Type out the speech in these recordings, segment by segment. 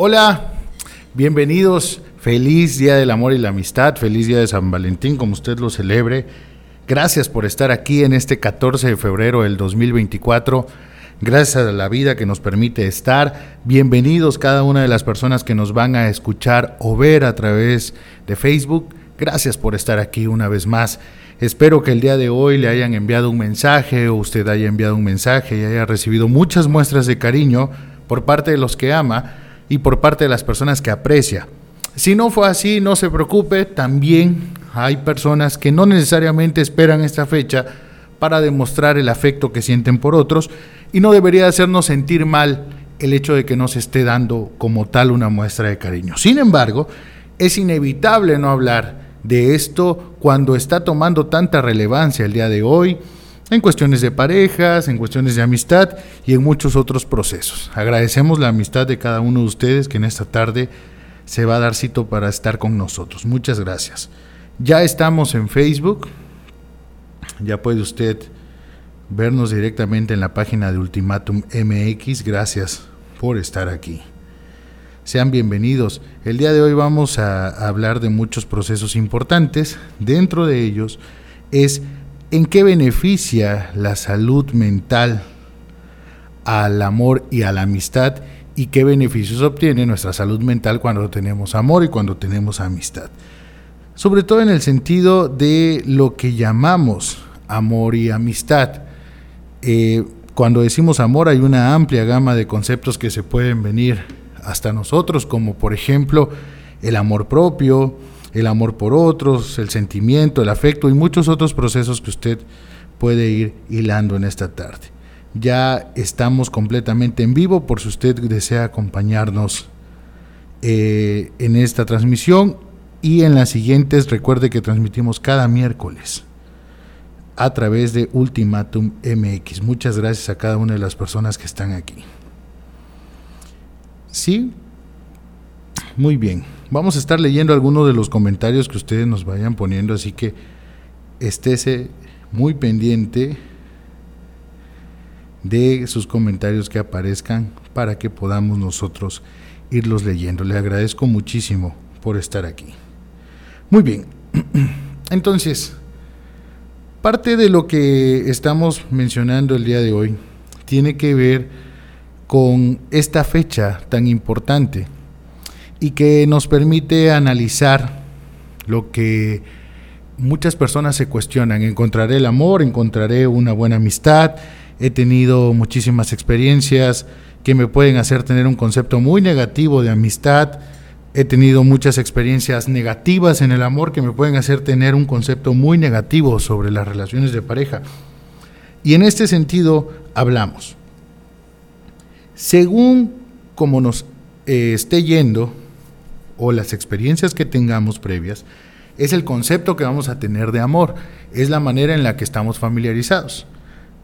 Hola, bienvenidos. Feliz Día del Amor y la Amistad, feliz Día de San Valentín, como usted lo celebre. Gracias por estar aquí en este 14 de febrero del 2024. Gracias a la vida que nos permite estar. Bienvenidos cada una de las personas que nos van a escuchar o ver a través de Facebook. Gracias por estar aquí una vez más. Espero que el día de hoy le hayan enviado un mensaje o usted haya enviado un mensaje y haya recibido muchas muestras de cariño por parte de los que ama y por parte de las personas que aprecia. Si no fue así, no se preocupe, también hay personas que no necesariamente esperan esta fecha para demostrar el afecto que sienten por otros y no debería hacernos sentir mal el hecho de que no se esté dando como tal una muestra de cariño. Sin embargo, es inevitable no hablar de esto cuando está tomando tanta relevancia el día de hoy en cuestiones de parejas, en cuestiones de amistad y en muchos otros procesos. Agradecemos la amistad de cada uno de ustedes que en esta tarde se va a dar cito para estar con nosotros. Muchas gracias. Ya estamos en Facebook. Ya puede usted vernos directamente en la página de Ultimatum MX. Gracias por estar aquí. Sean bienvenidos. El día de hoy vamos a hablar de muchos procesos importantes. Dentro de ellos es en qué beneficia la salud mental al amor y a la amistad y qué beneficios obtiene nuestra salud mental cuando tenemos amor y cuando tenemos amistad. Sobre todo en el sentido de lo que llamamos amor y amistad. Eh, cuando decimos amor hay una amplia gama de conceptos que se pueden venir hasta nosotros, como por ejemplo el amor propio, el amor por otros, el sentimiento, el afecto y muchos otros procesos que usted puede ir hilando en esta tarde. Ya estamos completamente en vivo por si usted desea acompañarnos eh, en esta transmisión y en las siguientes recuerde que transmitimos cada miércoles a través de Ultimatum MX. Muchas gracias a cada una de las personas que están aquí. Sí, muy bien. Vamos a estar leyendo algunos de los comentarios que ustedes nos vayan poniendo, así que estése muy pendiente de sus comentarios que aparezcan para que podamos nosotros irlos leyendo. Le agradezco muchísimo por estar aquí. Muy bien. Entonces, parte de lo que estamos mencionando el día de hoy tiene que ver con esta fecha tan importante y que nos permite analizar lo que muchas personas se cuestionan. Encontraré el amor, encontraré una buena amistad, he tenido muchísimas experiencias que me pueden hacer tener un concepto muy negativo de amistad, he tenido muchas experiencias negativas en el amor que me pueden hacer tener un concepto muy negativo sobre las relaciones de pareja. Y en este sentido hablamos según como nos eh, esté yendo o las experiencias que tengamos previas, es el concepto que vamos a tener de amor, es la manera en la que estamos familiarizados.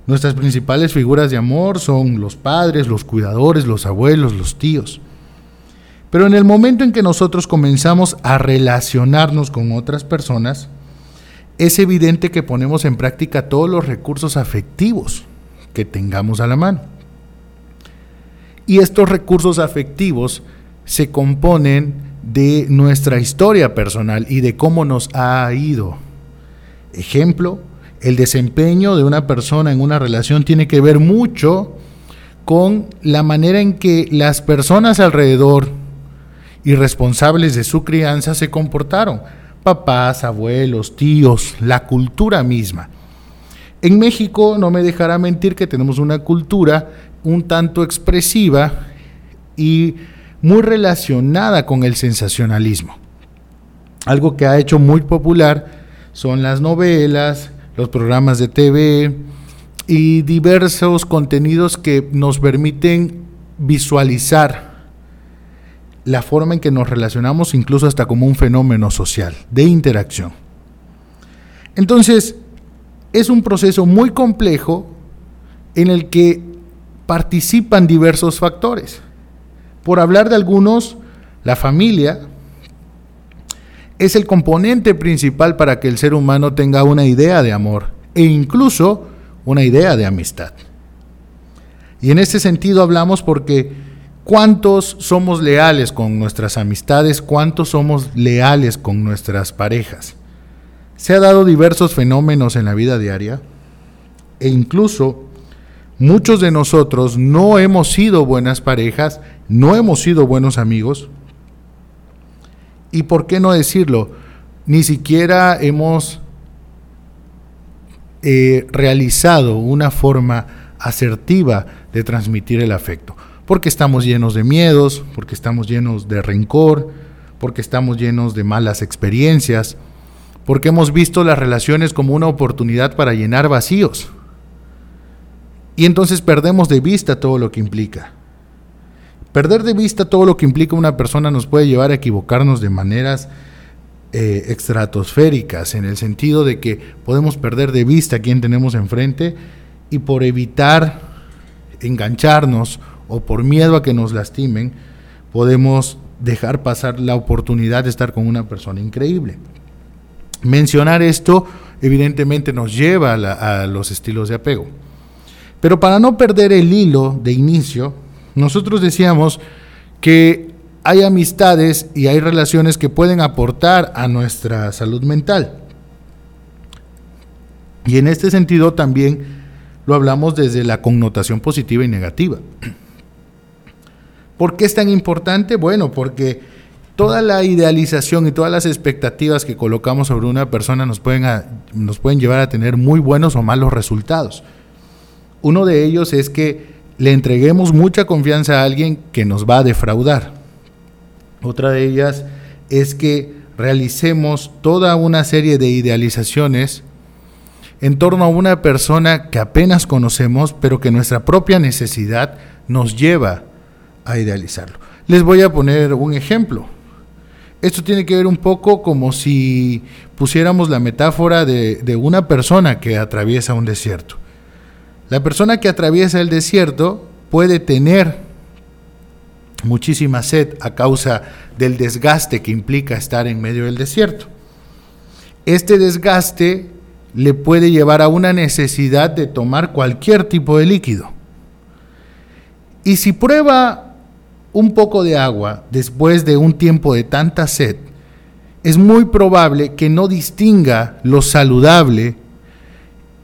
Nuestras principales figuras de amor son los padres, los cuidadores, los abuelos, los tíos. Pero en el momento en que nosotros comenzamos a relacionarnos con otras personas, es evidente que ponemos en práctica todos los recursos afectivos que tengamos a la mano. Y estos recursos afectivos se componen de nuestra historia personal y de cómo nos ha ido. Ejemplo, el desempeño de una persona en una relación tiene que ver mucho con la manera en que las personas alrededor y responsables de su crianza se comportaron. Papás, abuelos, tíos, la cultura misma. En México no me dejará mentir que tenemos una cultura un tanto expresiva y muy relacionada con el sensacionalismo. Algo que ha hecho muy popular son las novelas, los programas de TV y diversos contenidos que nos permiten visualizar la forma en que nos relacionamos incluso hasta como un fenómeno social de interacción. Entonces, es un proceso muy complejo en el que participan diversos factores. Por hablar de algunos, la familia es el componente principal para que el ser humano tenga una idea de amor e incluso una idea de amistad. Y en este sentido hablamos porque ¿Cuántos somos leales con nuestras amistades? ¿Cuántos somos leales con nuestras parejas? Se ha dado diversos fenómenos en la vida diaria e incluso muchos de nosotros no hemos sido buenas parejas, no hemos sido buenos amigos. Y por qué no decirlo, ni siquiera hemos eh, realizado una forma asertiva de transmitir el afecto. Porque estamos llenos de miedos, porque estamos llenos de rencor, porque estamos llenos de malas experiencias, porque hemos visto las relaciones como una oportunidad para llenar vacíos. Y entonces perdemos de vista todo lo que implica. Perder de vista todo lo que implica una persona nos puede llevar a equivocarnos de maneras eh, estratosféricas, en el sentido de que podemos perder de vista a quien tenemos enfrente y por evitar engancharnos o por miedo a que nos lastimen, podemos dejar pasar la oportunidad de estar con una persona increíble. Mencionar esto evidentemente nos lleva a, los estilos de apego. Pero para no perder el hilo de inicio, nosotros decíamos que hay amistades y hay relaciones que pueden aportar a nuestra salud mental. Y en este sentido también lo hablamos desde la connotación positiva y negativa. ¿Por qué es tan importante? Bueno, porque toda la idealización y todas las expectativas que colocamos sobre una persona nos pueden, nos pueden llevar a tener muy buenos o malos resultados. Uno de ellos es que le entreguemos mucha confianza a alguien que nos va a defraudar. Otra de ellas es que realicemos toda una serie de idealizaciones en torno a una persona que apenas conocemos, pero que nuestra propia necesidad nos lleva a idealizarlo. Les voy a poner un ejemplo. Esto tiene que ver un poco como si pusiéramos la metáfora de, de una persona que atraviesa un desierto. La persona que atraviesa el desierto puede tener muchísima sed a causa del desgaste que implica estar en medio del desierto. Este desgaste le puede llevar a una necesidad de tomar cualquier tipo de líquido. Y si prueba un poco de agua después de un tiempo de tanta sed, es muy probable que no distinga lo saludable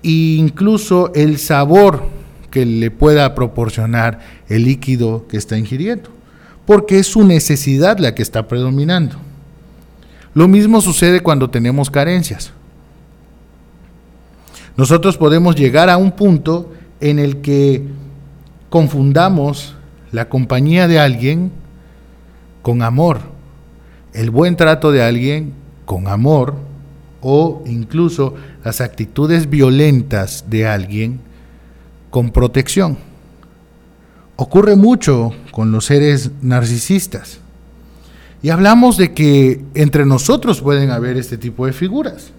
incluso el sabor que le pueda proporcionar el líquido que está ingiriendo, porque es su necesidad la que está predominando. Lo mismo sucede cuando tenemos carencias. Nosotros podemos llegar a un punto en el que confundamos la compañía de alguien con amor, el buen trato de alguien con amor o incluso las actitudes violentas de alguien con protección. Ocurre mucho con los seres narcisistas. Y hablamos de que entre nosotros pueden haber este tipo de figuras.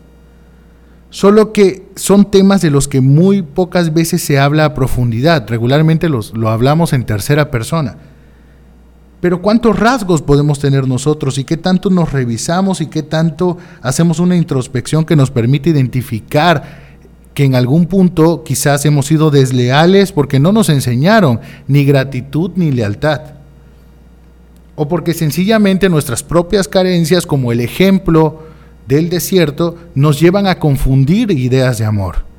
Solo que son temas de los que muy pocas veces se habla a profundidad. Regularmente los, lo hablamos en tercera persona. Pero ¿cuántos rasgos podemos tener nosotros y qué tanto nos revisamos y qué tanto hacemos una introspección que nos permite identificar que en algún punto quizás hemos sido desleales porque no nos enseñaron ni gratitud ni lealtad? O porque sencillamente nuestras propias carencias, como el ejemplo del desierto nos llevan a confundir ideas de amor.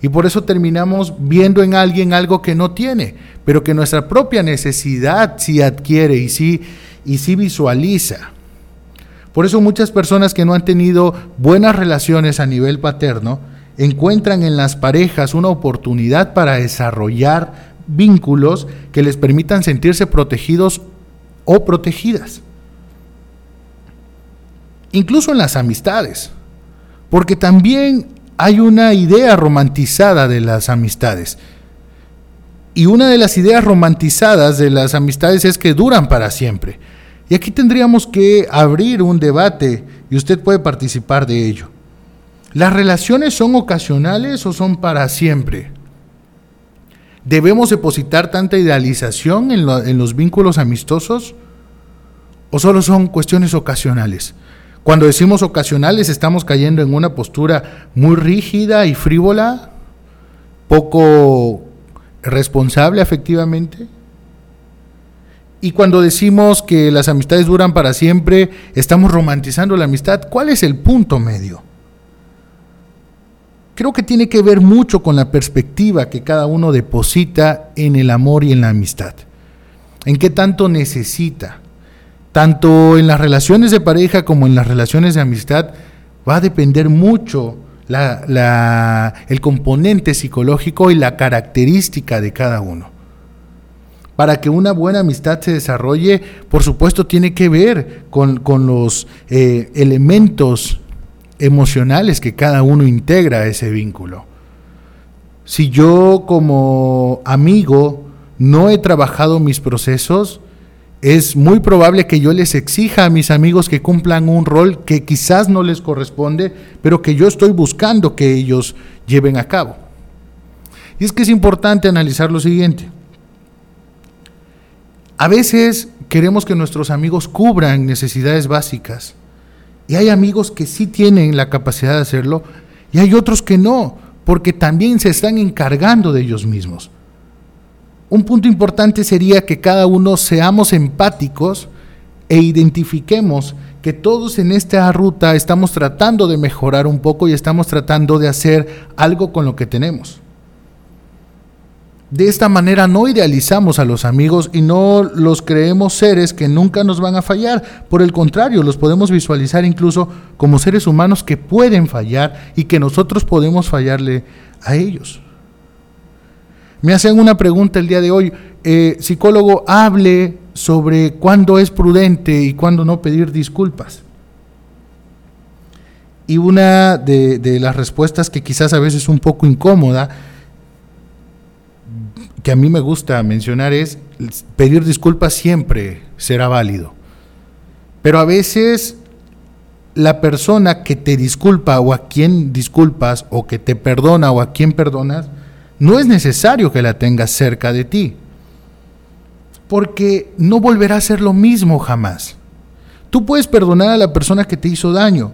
Y por eso terminamos viendo en alguien algo que no tiene, pero que nuestra propia necesidad sí adquiere y sí, y sí visualiza. Por eso muchas personas que no han tenido buenas relaciones a nivel paterno encuentran en las parejas una oportunidad para desarrollar vínculos que les permitan sentirse protegidos o protegidas incluso en las amistades, porque también hay una idea romantizada de las amistades. Y una de las ideas romantizadas de las amistades es que duran para siempre. Y aquí tendríamos que abrir un debate y usted puede participar de ello. ¿Las relaciones son ocasionales o son para siempre? ¿Debemos depositar tanta idealización en, los vínculos amistosos? ¿O solo son cuestiones ocasionales? Cuando decimos ocasionales estamos cayendo en una postura muy rígida y frívola, poco responsable efectivamente. Y cuando decimos que las amistades duran para siempre, estamos romantizando la amistad. ¿Cuál es el punto medio? Creo que tiene que ver mucho con la perspectiva que cada uno deposita en el amor y en la amistad. En qué tanto necesita. Tanto en las relaciones de pareja como en las relaciones de amistad va a depender mucho el componente psicológico y la característica de cada uno para que una buena amistad se desarrolle, por supuesto, tiene que ver con, los eh, elementos emocionales que cada uno integra a ese vínculo. Si yo como amigo no he trabajado mis procesos, es muy probable que yo les exija a mis amigos que cumplan un rol que quizás no les corresponde, pero que yo estoy buscando que ellos lleven a cabo. Y es que es importante analizar lo siguiente. A veces queremos que nuestros amigos cubran necesidades básicas. Y hay amigos que sí tienen la capacidad de hacerlo y hay otros que no, porque también se están encargando de ellos mismos. Un punto importante sería que cada uno seamos empáticos e identifiquemos que todos en esta ruta estamos tratando de mejorar un poco y estamos tratando de hacer algo con lo que tenemos. De esta manera no idealizamos a los amigos y no los creemos seres que nunca nos van a fallar. Por el contrario, los podemos visualizar incluso como seres humanos que pueden fallar y que nosotros podemos fallarle a ellos. Me hacen una pregunta el día de hoy. Eh, psicólogo, hable sobre cuándo es prudente y cuándo no pedir disculpas. Y una de, de las respuestas que quizás a veces es un poco incómoda que a mí me gusta mencionar es pedir disculpas siempre será válido. Pero a veces la persona que te disculpa o a quien disculpas o que te perdona o a quien perdonas, no es necesario que la tengas cerca de ti. Porque no volverá a ser lo mismo jamás. Tú puedes perdonar a la persona que te hizo daño,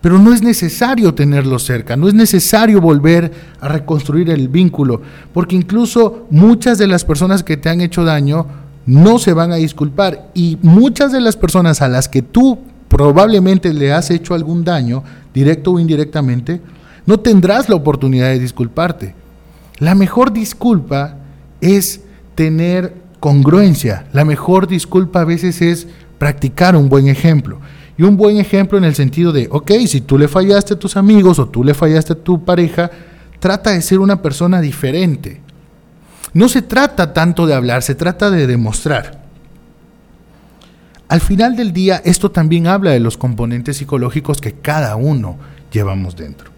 pero no es necesario tenerlo cerca, no es necesario volver a reconstruir el vínculo, porque incluso muchas de las personas que te han hecho daño no se van a disculpar y muchas de las personas a las que tú probablemente le has hecho algún daño, directo o indirectamente, no tendrás la oportunidad de disculparte. La mejor disculpa es tener congruencia, la mejor disculpa a veces es practicar un buen ejemplo. Y un buen ejemplo en el sentido de, ok, si tú le fallaste a tus amigos o tú le fallaste a tu pareja, trata de ser una persona diferente. No se trata tanto de hablar, se trata de demostrar. Al final del día, esto también habla de los componentes psicológicos que cada uno llevamos dentro.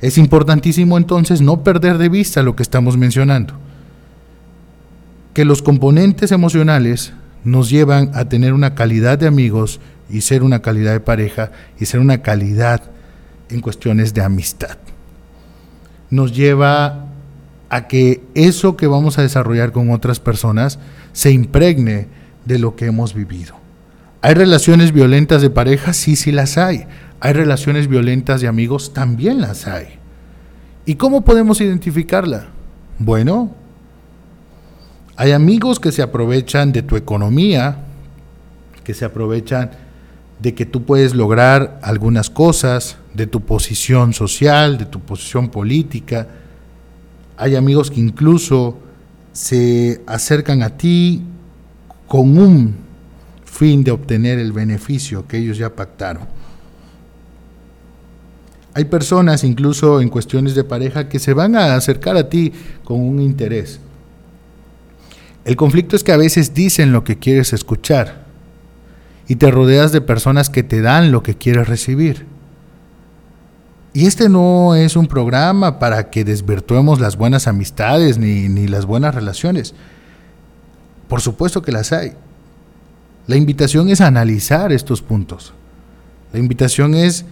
Es importantísimo entonces no perder de vista lo que estamos mencionando. Que los componentes emocionales nos llevan a tener una calidad de amigos y ser una calidad de pareja y ser una calidad en cuestiones de amistad. Nos lleva a que eso que vamos a desarrollar con otras personas se impregne de lo que hemos vivido. ¿Hay relaciones violentas de pareja? Sí, sí las hay. ¿Hay relaciones violentas de amigos? También las hay. ¿Y cómo podemos identificarla? Bueno, hay amigos que se aprovechan de tu economía, que se aprovechan de que tú puedes lograr algunas cosas, de tu posición social, de tu posición política. Hay amigos que incluso se acercan a ti con un fin de obtener el beneficio que ellos ya pactaron. Hay personas, incluso en cuestiones de pareja, que se van a acercar a ti con un interés. El conflicto es que a veces dicen lo que quieres escuchar y te rodeas de personas que te dan lo que quieres recibir. Y este no es un programa para que desvirtuemos las buenas amistades ni, ni las buenas relaciones. Por supuesto que las hay. La invitación es analizar estos puntos. La invitación es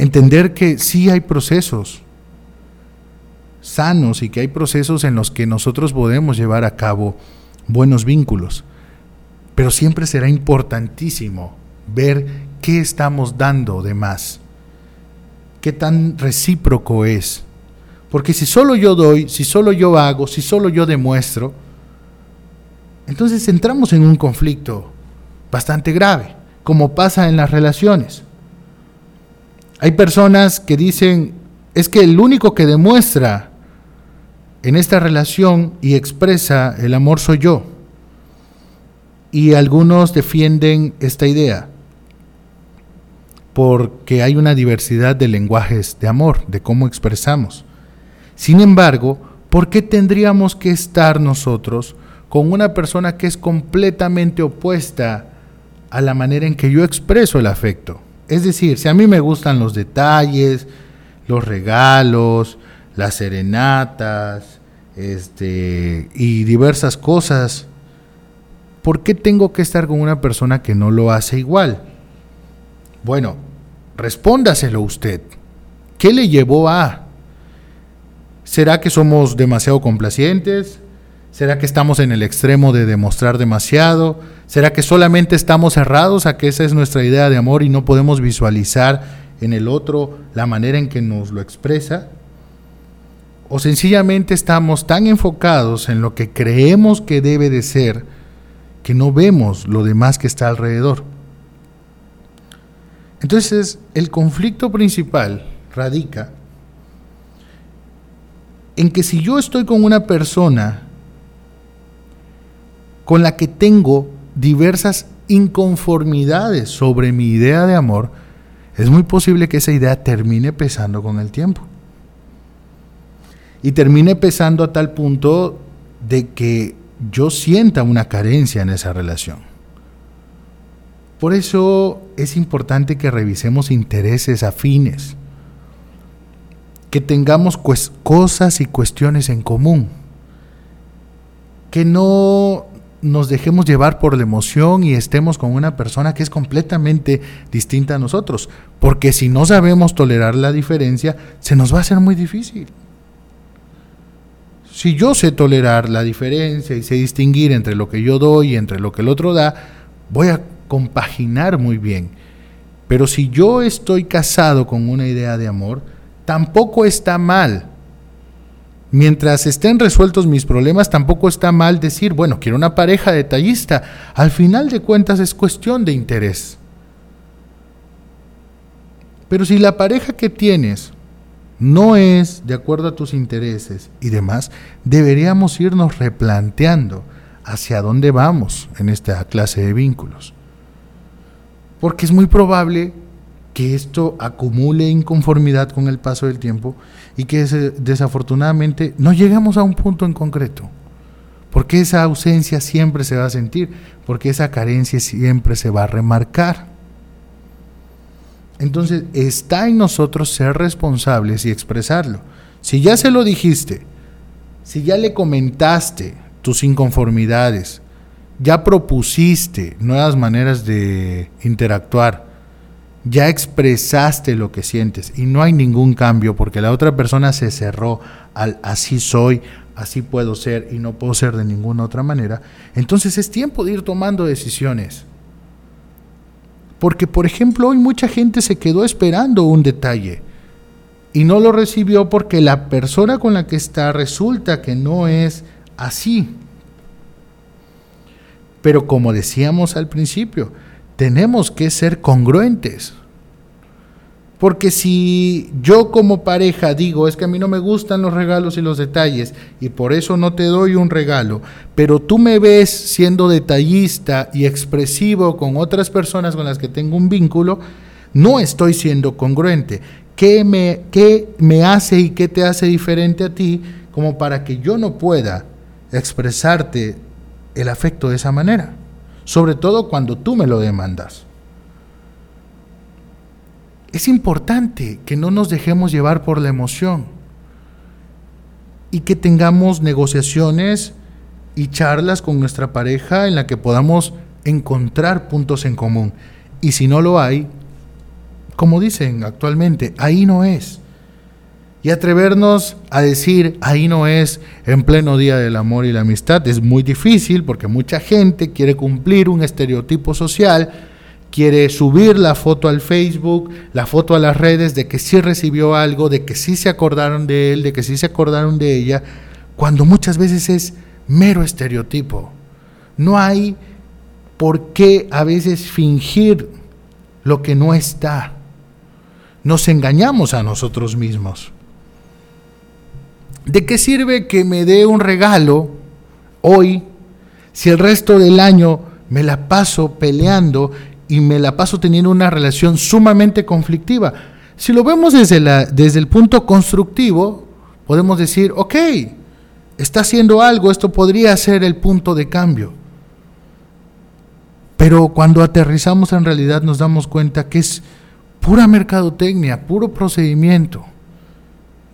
entender que sí hay procesos sanos y que hay procesos en los que nosotros podemos llevar a cabo buenos vínculos. Pero siempre será importantísimo ver qué estamos dando de más, qué tan recíproco es. Porque si solo yo doy, si solo yo hago, si solo yo demuestro, Entonces entramos en un conflicto bastante grave, como pasa en las relaciones. Hay personas que dicen, es que el único que demuestra en esta relación y expresa el amor soy yo. Y algunos defienden esta idea porque hay una diversidad de lenguajes de amor, de cómo expresamos. Sin embargo, ¿por qué tendríamos que estar nosotros con una persona que es completamente opuesta a la manera en que yo expreso el afecto? Es decir, si a mí me gustan los detalles, los regalos, las serenatas, este, y diversas cosas, ¿por qué tengo que estar con una persona que no lo hace igual? Bueno, respóndaselo usted. ¿Qué le llevó a? ¿Será que somos demasiado complacientes? ¿Será que estamos en el extremo de demostrar demasiado? ¿Será que solamente estamos cerrados a que esa es nuestra idea de amor y no podemos visualizar en el otro la manera en que nos lo expresa? ¿O sencillamente estamos tan enfocados en lo que creemos que debe de ser que no vemos lo demás que está alrededor? Entonces, el conflicto principal radica en que si yo estoy con una persona con la que tengo diversas inconformidades sobre mi idea de amor, es muy posible que esa idea termine pesando con el tiempo. Y termine pesando a tal punto de que yo sienta una carencia en esa relación. Por eso es importante que revisemos intereses afines que tengamos cosas y cuestiones en común, que no nos dejemos llevar por la emoción y estemos con una persona que es completamente distinta a nosotros, porque si no sabemos tolerar la diferencia, se nos va a hacer muy difícil. Si yo sé tolerar la diferencia y sé distinguir entre lo que yo doy y entre lo que el otro da, voy a compaginar muy bien. Pero si yo estoy casado con una idea de amor, tampoco está mal. Mientras estén resueltos mis problemas, tampoco está mal decir, bueno, quiero una pareja detallista. Al final de cuentas es cuestión de interés. Pero si la pareja que tienes no es de acuerdo a tus intereses y demás, deberíamos irnos replanteando hacia dónde vamos en esta clase de vínculos. Porque es muy probable que esto acumule inconformidad con el paso del tiempo y que desafortunadamente no lleguemos a un punto en concreto. Porque esa ausencia siempre se va a sentir, porque esa carencia siempre se va a remarcar. Entonces está en nosotros ser responsables y expresarlo. Si ya se lo dijiste, si ya le comentaste tus inconformidades, ya propusiste nuevas maneras de interactuar, ya expresaste lo que sientes y no hay ningún cambio porque la otra persona se cerró al así soy, así puedo ser y no puedo ser de ninguna otra manera, entonces es tiempo de ir tomando decisiones. Porque, por ejemplo, hoy mucha gente se quedó esperando un detalle y no lo recibió porque la persona con la que está resulta que no es así. Pero como decíamos al principio, tenemos que ser congruentes. Porque si yo como pareja digo, es que a mí no me gustan los regalos y los detalles y por eso no te doy un regalo, pero tú me ves siendo detallista y expresivo con otras personas con las que tengo un vínculo, no estoy siendo congruente. ¿Qué me, qué me hace y qué te hace diferente a ti como para que yo no pueda expresarte el afecto de esa manera? Sobre todo cuando tú me lo demandas. Es importante que no nos dejemos llevar por la emoción y que tengamos negociaciones y charlas con nuestra pareja en la que podamos encontrar puntos en común. Y si no lo hay, como dicen actualmente, ahí no es. Y atrevernos a decir, ahí no es en pleno día del amor y la amistad, es muy difícil porque mucha gente quiere cumplir un estereotipo social, quiere subir la foto al Facebook, la foto a las redes de que sí recibió algo, de que sí se acordaron de él, de que sí se acordaron de ella, cuando muchas veces es mero estereotipo. No hay por qué a veces fingir lo que no está. Nos engañamos a nosotros mismos. ¿De qué sirve que me dé un regalo hoy si el resto del año me la paso peleando y me la paso teniendo una relación sumamente conflictiva? Si lo vemos desde, la, desde el punto constructivo, podemos decir, ok, está haciendo algo, esto podría ser el punto de cambio. Pero cuando aterrizamos en realidad nos damos cuenta que es pura mercadotecnia, puro procedimiento.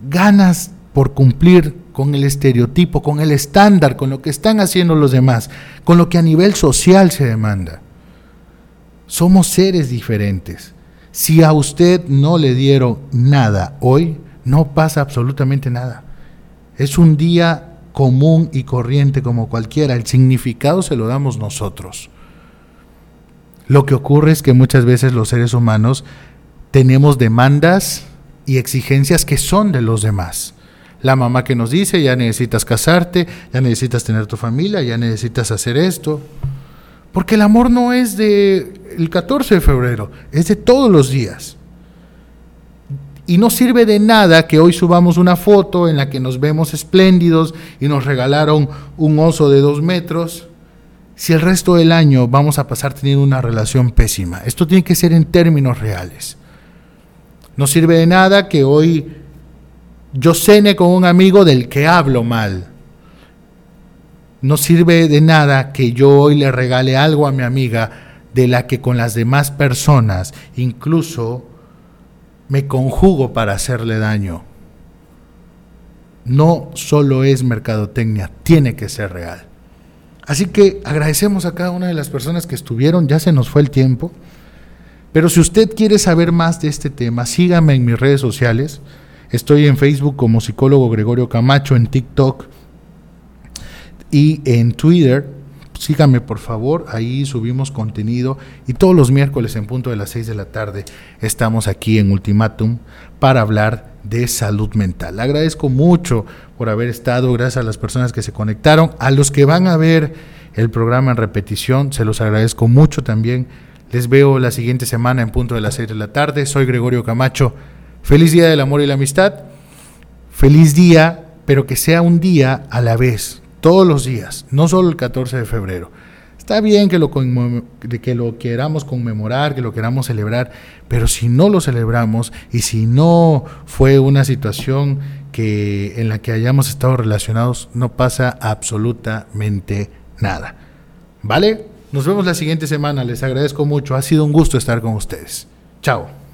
Ganas por cumplir con el estereotipo, con el estándar, con lo que están haciendo los demás, con lo que a nivel social se demanda. Somos seres diferentes. Si a usted no le dieron nada hoy, no pasa absolutamente nada. Es un día común y corriente como cualquiera. El significado se lo damos nosotros. Lo que ocurre es que muchas veces los seres humanos tenemos demandas y exigencias que son de los demás. La mamá que nos dice, ya necesitas casarte, ya necesitas tener tu familia, ya necesitas hacer esto. Porque el amor no es de el 14 de febrero, es de todos los días. Y no sirve de nada que hoy subamos una foto en la que nos vemos espléndidos y nos regalaron un oso de dos metros, si el resto del año vamos a pasar teniendo una relación pésima. Esto tiene que ser en términos reales. No sirve de nada que hoy yo cene con un amigo del que hablo mal. No sirve de nada que yo hoy le regale algo a mi amiga de la que con las demás personas incluso me conjugo para hacerle daño. No solo es mercadotecnia, tiene que ser real. Así que agradecemos a cada una de las personas que estuvieron, ya se nos fue el tiempo. Pero si usted quiere saber más de este tema, sígame en mis redes sociales. Estoy en Facebook como psicólogo Gregorio Camacho, en TikTok y en Twitter síganme por favor, ahí subimos contenido y todos los miércoles en punto de las 6 de la tarde estamos aquí en Ultimatum para hablar de salud mental. agradezco mucho por haber estado, gracias a las personas que se conectaron, a los que van a ver el programa en repetición, se los agradezco mucho también. Les veo la siguiente semana en punto de las 6 de la tarde. Soy Gregorio Camacho. Feliz día del amor y la amistad. Feliz día, pero que sea un día a la vez todos los días, no solo el 14 de febrero. Está bien que lo, que lo queramos conmemorar, que lo queramos celebrar, pero si no lo celebramos y si no fue una situación que, en la que hayamos estado relacionados, no pasa absolutamente nada. ¿Vale? Nos vemos la siguiente semana. Les agradezco mucho. Ha sido un gusto estar con ustedes. Chao.